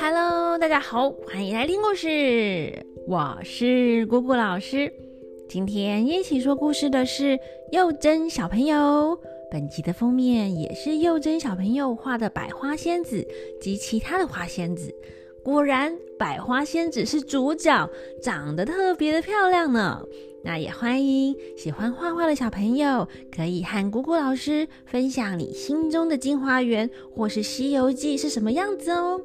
Hello，大家好，欢迎来听故事。我是姑姑老师。今天一起说故事的是幼珍小朋友。本集的封面也是幼珍小朋友画的百花仙子及其他的花仙子。果然，百花仙子是主角，长得特别的漂亮呢。那也欢迎喜欢画画的小朋友，可以和姑姑老师分享你心中的金花园或是西游记是什么样子哦。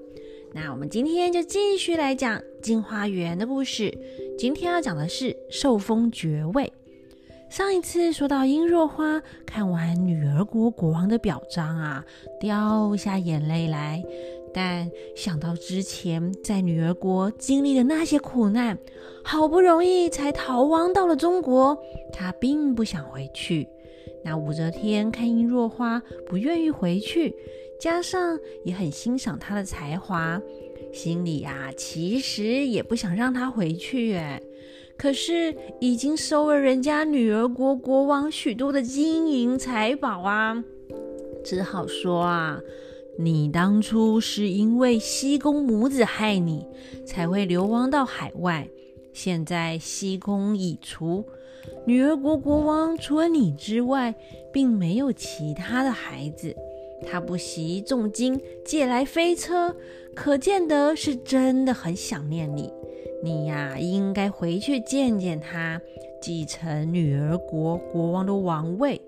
那我们今天就继续来讲金花园的故事。今天要讲的是受封爵位。上一次说到殷若花看完女儿国国王的表彰啊，掉下眼泪来。但想到之前在女儿国经历的那些苦难，好不容易才逃亡到了中国，她并不想回去。那武则天看殷若花不愿意回去，加上也很欣赏她的才华，心里啊其实也不想让她回去。哎，可是已经收了人家女儿国国王许多的金银财宝啊，只好说啊。你当初是因为西宫母子害你，才会流亡到海外。现在西宫已除，女儿国国王除了你之外，并没有其他的孩子。他不惜重金借来飞车，可见得是真的很想念你。你呀，应该回去见见他，继承女儿国国王的王位。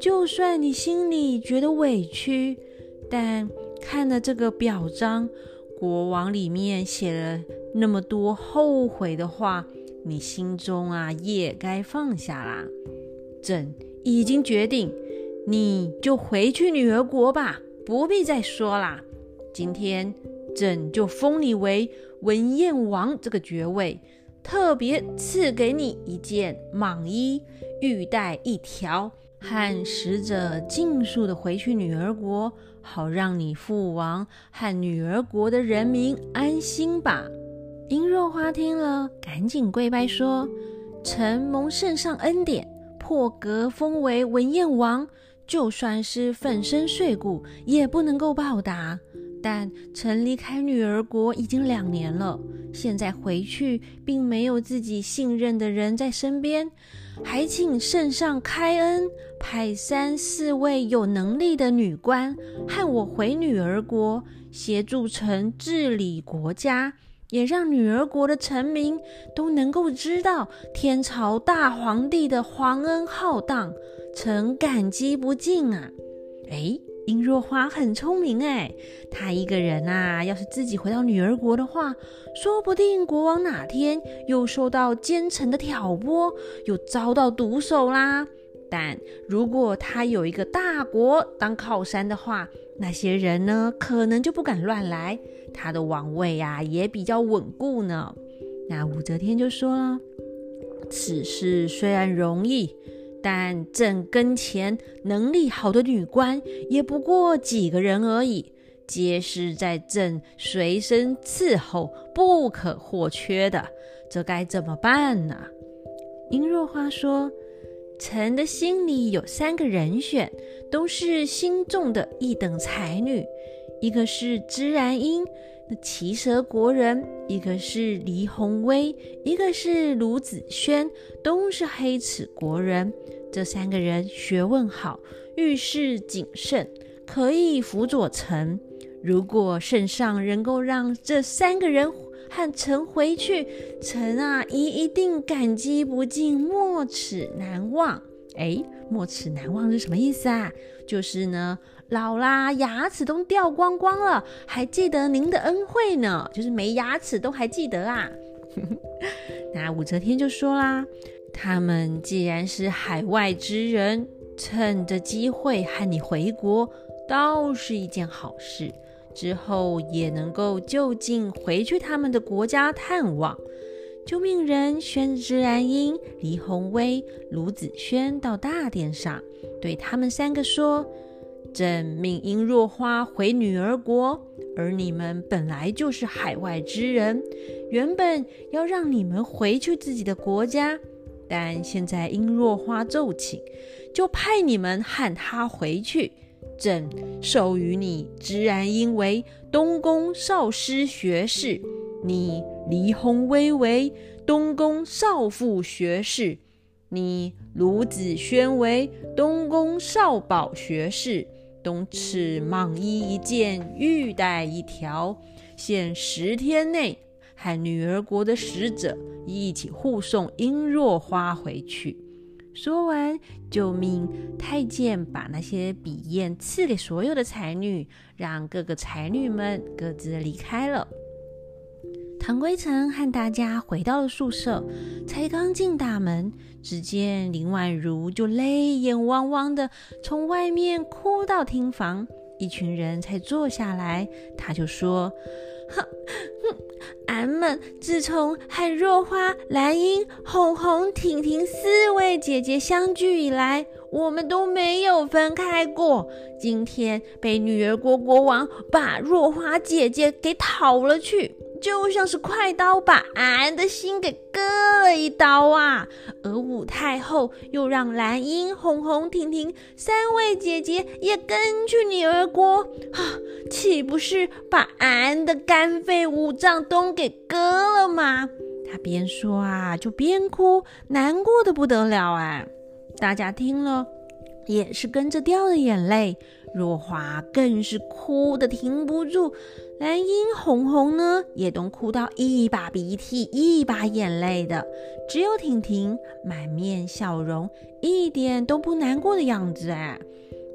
就算你心里觉得委屈。但看了这个表彰，国王里面写了那么多后悔的话，你心中啊也该放下啦。朕已经决定，你就回去女儿国吧，不必再说啦。今天朕就封你为文燕王这个爵位，特别赐给你一件蟒衣，玉带一条。和使者尽速的回去女儿国，好让你父王和女儿国的人民安心吧。殷若花听了，赶紧跪拜说：“臣蒙圣上恩典，破格封为文燕王，就算是粉身碎骨，也不能够报答。但臣离开女儿国已经两年了，现在回去，并没有自己信任的人在身边。”还请圣上开恩，派三四位有能力的女官和我回女儿国，协助臣治理国家，也让女儿国的臣民都能够知道天朝大皇帝的皇恩浩荡，臣感激不尽啊！哎。殷若花很聪明哎，她一个人啊，要是自己回到女儿国的话，说不定国王哪天又受到奸臣的挑拨，又遭到毒手啦。但如果他有一个大国当靠山的话，那些人呢，可能就不敢乱来，他的王位呀也比较稳固呢。那武则天就说了：“此事虽然容易。”但朕跟前能力好的女官也不过几个人而已，皆是在朕随身伺候、不可或缺的，这该怎么办呢？殷若花说：“臣的心里有三个人选，都是心中的一等才女，一个是芝然英，那奇蛇国人；一个是黎红薇，一个是卢子轩，都是黑齿国人。”这三个人学问好，遇事谨慎，可以辅佐臣。如果圣上能够让这三个人和臣回去，臣啊，一一定感激不尽，没齿难忘。哎，没齿难忘是什么意思啊？就是呢，老啦，牙齿都掉光光了，还记得您的恩惠呢？就是没牙齿都还记得啊？那武则天就说啦。他们既然是海外之人，趁着机会和你回国，倒是一件好事。之后也能够就近回去他们的国家探望。就命人宣之然英、黎红薇、卢子轩到大殿上，对他们三个说：“朕命殷若花回女儿国，而你们本来就是海外之人，原本要让你们回去自己的国家。”但现在殷若花奏请，就派你们喊她回去。朕授予你知然因为东宫少师学士，你离鸿威为东宫少傅学士，你卢子轩为东宫少保学士。东赐蟒衣一件，玉带一条，限十天内和女儿国的使者一起护送殷若花回去。说完，就命太监把那些笔砚赐给所有的才女，让各个才女们各自离开了。唐归尘和大家回到了宿舍，才刚进大门，只见林婉如就泪眼汪汪的从外面哭到厅房，一群人才坐下来。他就说：“哼哼，咱们自从和若花、兰英、红红、婷婷四位姐姐相聚以来，我们都没有分开过。今天被女儿国国王把若花姐姐给讨了去。”就像是快刀把俺的心给割了一刀啊！而武太后又让兰英、红红、婷婷三位姐姐也跟去女儿国，啊，岂不是把俺的肝肺五脏都给割了吗？她边说啊，就边哭，难过的不得了哎！大家听了也是跟着掉了眼泪，若华更是哭的停不住。蓝英、红红呢，也都哭到一把鼻涕一把眼泪的，只有婷婷满面笑容，一点都不难过的样子。哎，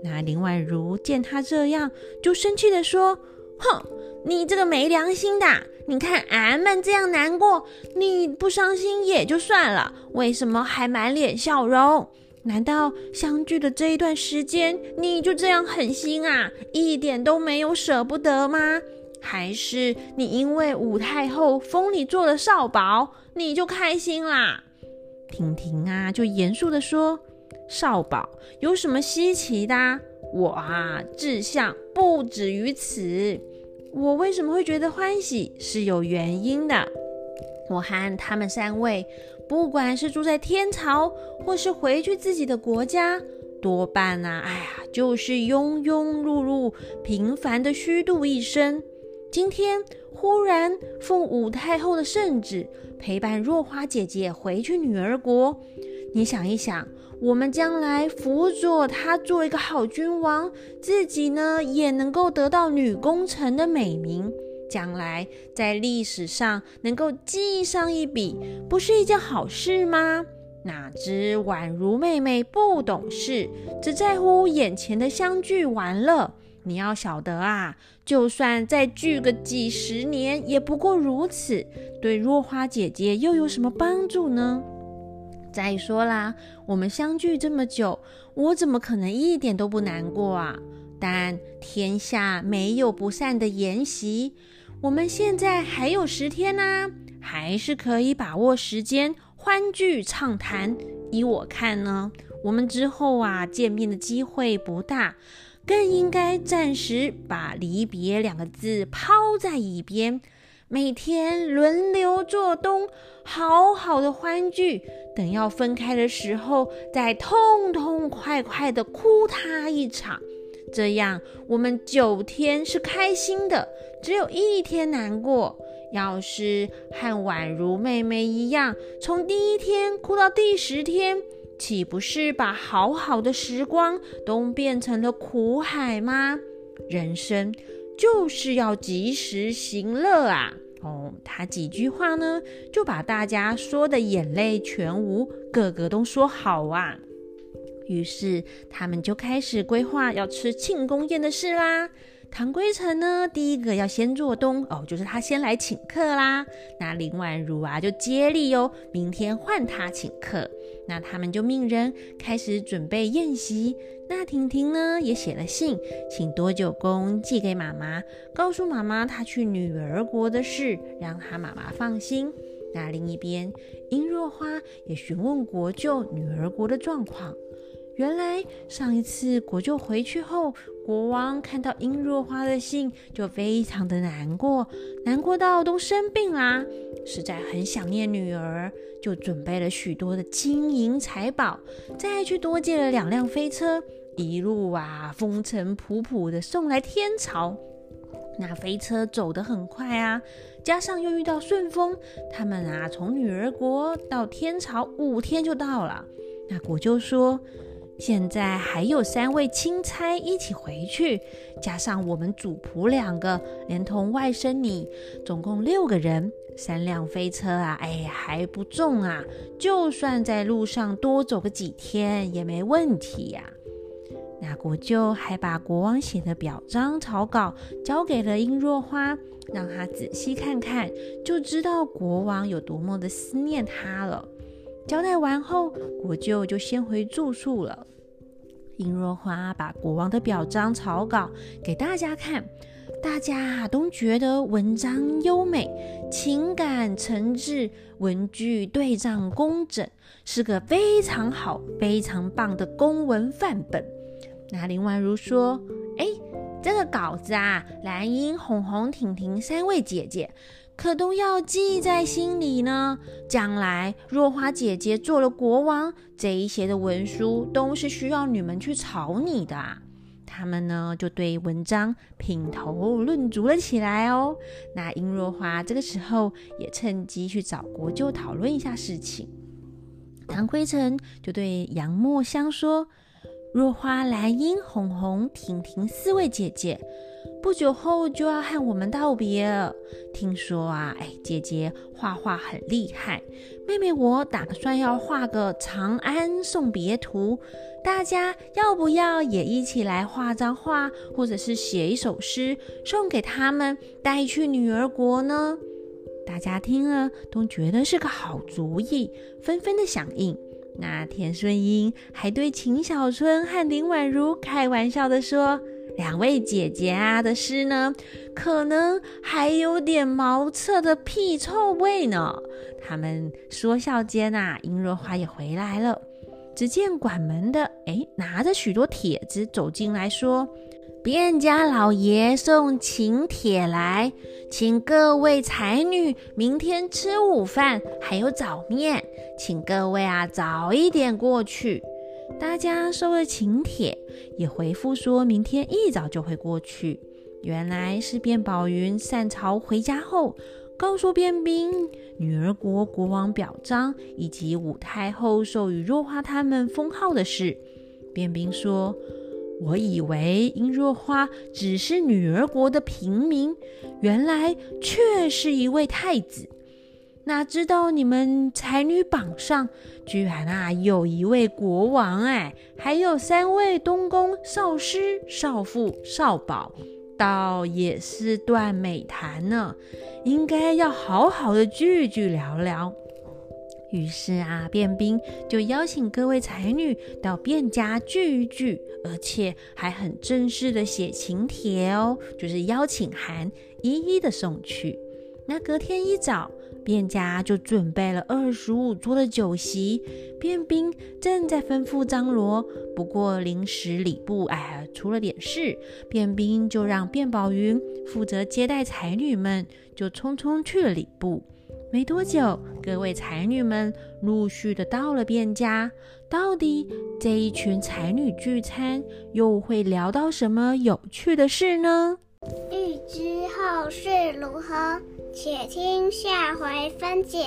那林婉如见她这样，就生气的说：“哼，你这个没良心的！你看俺们这样难过，你不伤心也就算了，为什么还满脸笑容？难道相聚的这一段时间，你就这样狠心啊？一点都没有舍不得吗？”还是你因为武太后封你做了少保，你就开心啦？婷婷啊，就严肃的说：“少保有什么稀奇的？我啊，志向不止于此。我为什么会觉得欢喜，是有原因的。我和他们三位，不管是住在天朝，或是回去自己的国家，多半啊，哎呀，就是庸庸碌碌、平凡的虚度一生。”今天忽然奉武太后的圣旨，陪伴若花姐姐回去女儿国。你想一想，我们将来辅佐她做一个好君王，自己呢也能够得到女功臣的美名，将来在历史上能够记上一笔，不是一件好事吗？哪知宛如妹妹不懂事，只在乎眼前的相聚玩乐。你要晓得啊，就算再聚个几十年，也不过如此，对若花姐姐又有什么帮助呢？再说啦，我们相聚这么久，我怎么可能一点都不难过啊？但天下没有不散的筵席，我们现在还有十天呢，还是可以把握时间欢聚畅谈。依我看呢，我们之后啊见面的机会不大。更应该暂时把离别两个字抛在一边，每天轮流做东，好好的欢聚。等要分开的时候，再痛痛快快的哭他一场。这样我们九天是开心的，只有一天难过。要是和宛如妹妹一样，从第一天哭到第十天。岂不是把好好的时光都变成了苦海吗？人生就是要及时行乐啊！哦，他几句话呢，就把大家说的眼泪全无，个个都说好啊。于是他们就开始规划要吃庆功宴的事啦。唐归尘呢，第一个要先做东哦，就是他先来请客啦。那林婉如啊，就接力哦，明天换他请客。那他们就命人开始准备宴席。那婷婷呢，也写了信，请多久公寄给妈妈，告诉妈妈她去女儿国的事，让她妈妈放心。那另一边，殷若花也询问国舅女儿国的状况。原来上一次国舅回去后，国王看到殷若花的信，就非常的难过，难过到都生病啦，实在很想念女儿，就准备了许多的金银财宝，再去多借了两辆飞车，一路啊风尘仆仆的送来天朝。那飞车走得很快啊，加上又遇到顺风，他们啊从女儿国到天朝五天就到了。那国舅说。现在还有三位钦差一起回去，加上我们主仆两个，连同外甥你，总共六个人。三辆飞车啊，哎，还不重啊。就算在路上多走个几天也没问题呀。那国舅还把国王写的表彰草稿交给了殷若花，让他仔细看看，就知道国王有多么的思念他了。交代完后，国舅就先回住处了。殷若花把国王的表彰草稿给大家看，大家都觉得文章优美，情感诚挚，文句对仗工整，是个非常好、非常棒的公文范本。那林婉如说：“哎，这个稿子啊，蓝英、红红、婷婷三位姐姐。”可都要记在心里呢。将来若花姐姐做了国王，这一些的文书都是需要你们去草拟的。他们呢就对文章品头论足了起来哦。那殷若花这个时候也趁机去找国舅讨论一下事情。唐归尘就对杨墨香说：“若花、兰英、红红、婷婷四位姐姐。”不久后就要和我们道别了。听说啊，哎，姐姐画画很厉害，妹妹我打算要画个长安送别图，大家要不要也一起来画张画，或者是写一首诗送给他们，带去女儿国呢？大家听了都觉得是个好主意，纷纷的响应。那田顺英还对秦小春和林婉如开玩笑的说。两位姐姐啊的诗呢，可能还有点茅厕的屁臭味呢。他们说笑间啊，殷若花也回来了。只见管门的哎，拿着许多帖子走进来说：“卞家老爷送请帖来，请各位才女明天吃午饭，还有早面，请各位啊早一点过去。”大家收了请帖，也回复说明天一早就会过去。原来是卞宝云散朝回家后，告诉卞冰女儿国国王表彰以及武太后授予若花他们封号的事。卞冰说：“我以为殷若花只是女儿国的平民，原来却是一位太子。”哪知道你们才女榜上居然啊有一位国王哎，还有三位东宫少师、少妇、少保，倒也是段美谈呢。应该要好好的聚聚聊聊。于是啊，卞兵就邀请各位才女到卞家聚一聚，而且还很正式的写请帖哦，就是邀请函，一一的送去。那隔天一早。卞家就准备了二十五桌的酒席，卞兵正在吩咐张罗。不过临时礼部哎出了点事，卞兵就让卞宝云负责接待才女们，就匆匆去了礼部。没多久，各位才女们陆续的到了卞家。到底这一群才女聚餐又会聊到什么有趣的事呢？欲知后事如何？且听下回分解，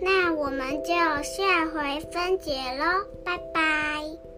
那我们就下回分解喽，拜拜。